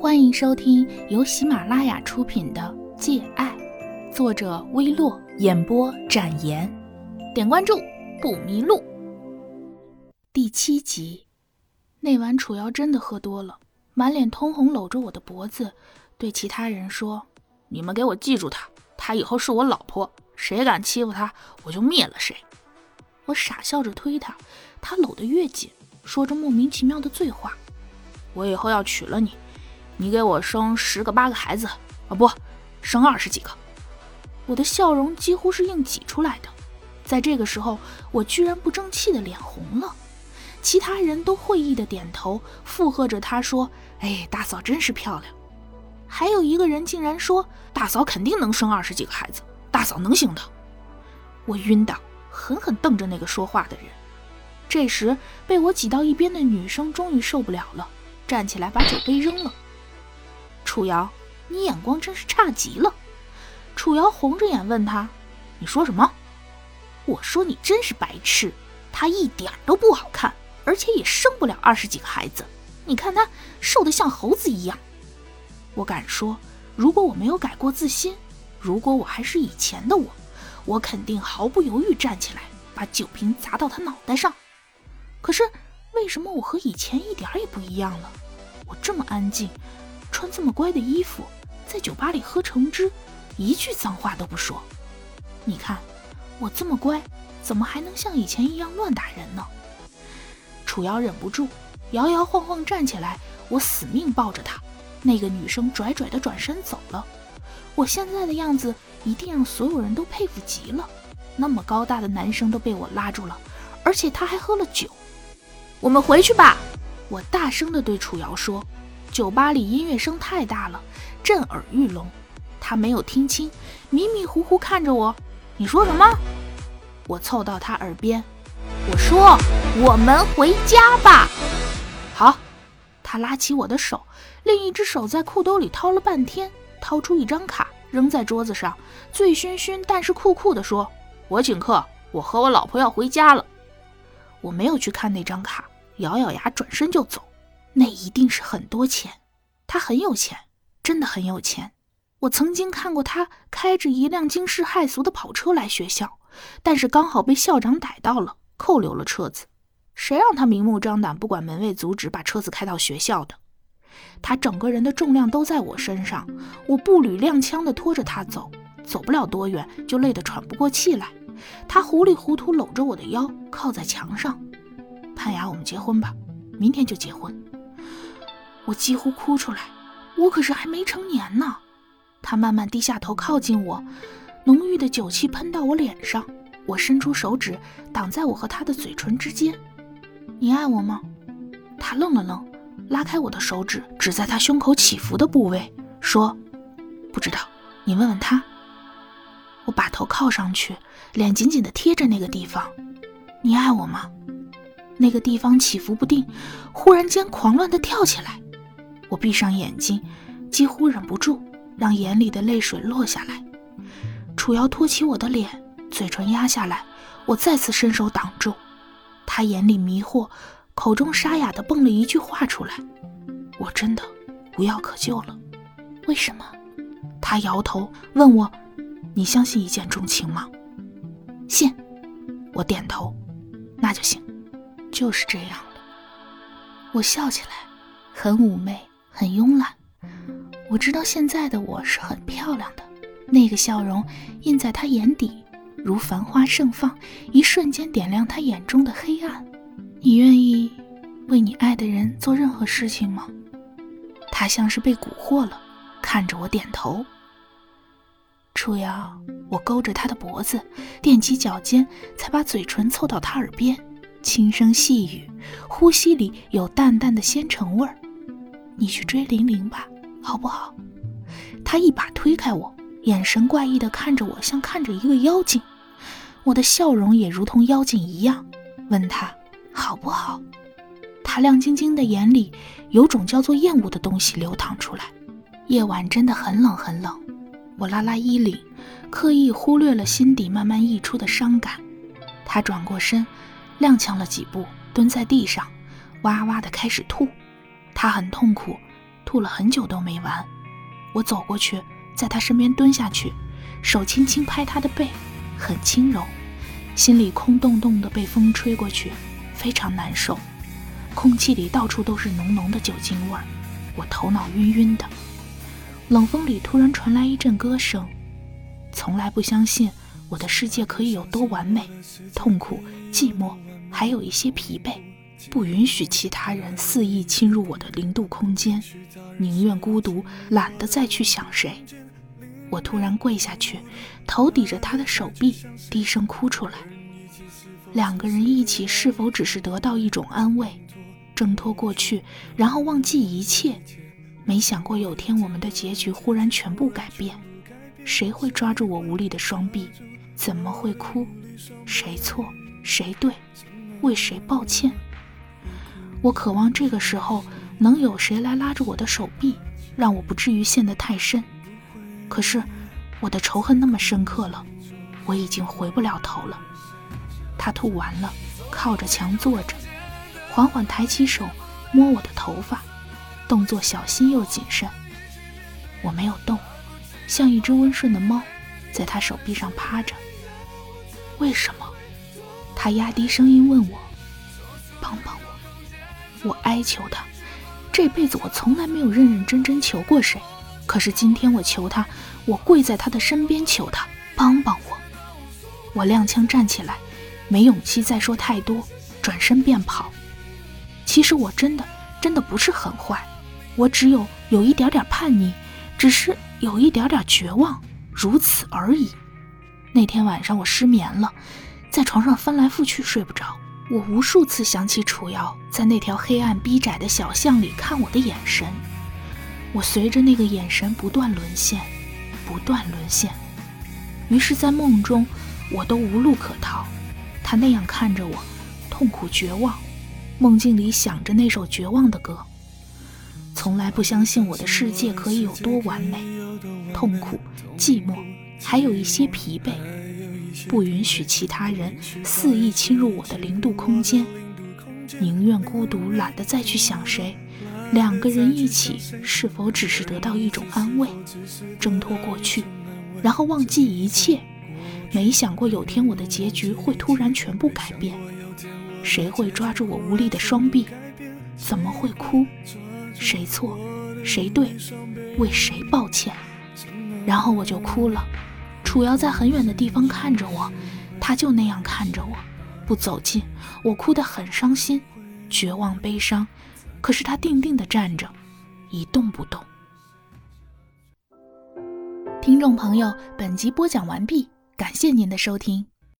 欢迎收听由喜马拉雅出品的《借爱》，作者微洛，演播展颜。点关注不迷路。第七集，那晚楚瑶真的喝多了，满脸通红，搂着我的脖子，对其他人说：“你们给我记住她，她以后是我老婆，谁敢欺负她，我就灭了谁。”我傻笑着推她，她搂得越紧，说着莫名其妙的醉话：“我以后要娶了你。”你给我生十个八个孩子啊，不，生二十几个。我的笑容几乎是硬挤出来的。在这个时候，我居然不争气的脸红了。其他人都会意的点头附和着他说：“哎，大嫂真是漂亮。”还有一个人竟然说：“大嫂肯定能生二十几个孩子，大嫂能行的。”我晕倒，狠狠瞪着那个说话的人。这时，被我挤到一边的女生终于受不了了，站起来把酒杯扔了。楚瑶，你眼光真是差极了。楚瑶红着眼问他：“你说什么？”我说：“你真是白痴，他一点都不好看，而且也生不了二十几个孩子。你看他瘦得像猴子一样。”我敢说，如果我没有改过自新，如果我还是以前的我，我肯定毫不犹豫站起来，把酒瓶砸到他脑袋上。可是为什么我和以前一点也不一样了？我这么安静。穿这么乖的衣服，在酒吧里喝橙汁，一句脏话都不说。你看我这么乖，怎么还能像以前一样乱打人呢？楚瑶忍不住摇摇晃晃站起来，我死命抱着她。那个女生拽拽的转身走了。我现在的样子一定让所有人都佩服极了。那么高大的男生都被我拉住了，而且他还喝了酒。我们回去吧，我大声的对楚瑶说。酒吧里音乐声太大了，震耳欲聋。他没有听清，迷迷糊糊看着我：“你说什么？”我凑到他耳边：“我说，我们回家吧。”好。他拉起我的手，另一只手在裤兜里掏了半天，掏出一张卡扔在桌子上，醉醺醺但是酷酷地说：“我请客，我和我老婆要回家了。”我没有去看那张卡，咬咬牙转身就走。那一定是很多钱，他很有钱，真的很有钱。我曾经看过他开着一辆惊世骇俗的跑车来学校，但是刚好被校长逮到了，扣留了车子。谁让他明目张胆不管门卫阻止，把车子开到学校的？他整个人的重量都在我身上，我步履踉跄地拖着他走，走不了多远就累得喘不过气来。他糊里糊涂搂着我的腰，靠在墙上。潘雅，我们结婚吧，明天就结婚。我几乎哭出来，我可是还没成年呢。他慢慢低下头靠近我，浓郁的酒气喷到我脸上。我伸出手指挡在我和他的嘴唇之间。你爱我吗？他愣了愣，拉开我的手指，指在他胸口起伏的部位，说：“不知道，你问问他。”我把头靠上去，脸紧紧地贴着那个地方。你爱我吗？那个地方起伏不定，忽然间狂乱地跳起来。我闭上眼睛，几乎忍不住让眼里的泪水落下来。楚瑶托起我的脸，嘴唇压下来，我再次伸手挡住。他眼里迷惑，口中沙哑的蹦了一句话出来：“我真的无药可救了。”为什么？他摇头问我：“你相信一见钟情吗？”信。我点头。那就行。就是这样了。我笑起来，很妩媚。很慵懒，我知道现在的我是很漂亮的，那个笑容印在他眼底，如繁花盛放，一瞬间点亮他眼中的黑暗。你愿意为你爱的人做任何事情吗？他像是被蛊惑了，看着我点头。楚瑶，我勾着他的脖子，踮起脚尖，才把嘴唇凑到他耳边，轻声细语，呼吸里有淡淡的仙橙味儿。你去追玲玲吧，好不好？他一把推开我，眼神怪异的看着我，像看着一个妖精。我的笑容也如同妖精一样，问他好不好？他亮晶晶的眼里有种叫做厌恶的东西流淌出来。夜晚真的很冷很冷，我拉拉衣领，刻意忽略了心底慢慢溢出的伤感。他转过身，踉跄了几步，蹲在地上，哇哇的开始吐。他很痛苦，吐了很久都没完。我走过去，在他身边蹲下去，手轻轻拍他的背，很轻柔，心里空洞洞的，被风吹过去，非常难受。空气里到处都是浓浓的酒精味儿，我头脑晕晕的。冷风里突然传来一阵歌声，从来不相信我的世界可以有多完美，痛苦、寂寞，还有一些疲惫。不允许其他人肆意侵入我的零度空间，宁愿孤独，懒得再去想谁。我突然跪下去，头抵着他的手臂，低声哭出来。两个人一起，是否只是得到一种安慰，挣脱过去，然后忘记一切？没想过有天我们的结局忽然全部改变。谁会抓住我无力的双臂？怎么会哭？谁错？谁对？为谁抱歉？我渴望这个时候能有谁来拉着我的手臂，让我不至于陷得太深。可是我的仇恨那么深刻了，我已经回不了头了。他吐完了，靠着墙坐着，缓缓抬起手摸我的头发，动作小心又谨慎。我没有动，像一只温顺的猫，在他手臂上趴着。为什么？他压低声音问我：“帮帮我。”我哀求他，这辈子我从来没有认认真真求过谁，可是今天我求他，我跪在他的身边求他帮帮我。我踉跄站起来，没勇气再说太多，转身便跑。其实我真的真的不是很坏，我只有有一点点叛逆，只是有一点点绝望，如此而已。那天晚上我失眠了，在床上翻来覆去睡不着。我无数次想起楚瑶在那条黑暗逼窄的小巷里看我的眼神，我随着那个眼神不断沦陷，不断沦陷。于是，在梦中，我都无路可逃。他那样看着我，痛苦绝望。梦境里想着那首绝望的歌，从来不相信我的世界可以有多完美。痛苦、寂寞，还有一些疲惫。不允许其他人肆意侵入我的零度空间，宁愿孤独，懒得再去想谁。两个人一起，是否只是得到一种安慰，挣脱过去，然后忘记一切？没想过有天我的结局会突然全部改变。谁会抓住我无力的双臂？怎么会哭？谁错？谁对？为谁抱歉？然后我就哭了。楚瑶在很远的地方看着我，他就那样看着我，不走近。我哭得很伤心，绝望悲伤。可是他定定的站着，一动不动。听众朋友，本集播讲完毕，感谢您的收听。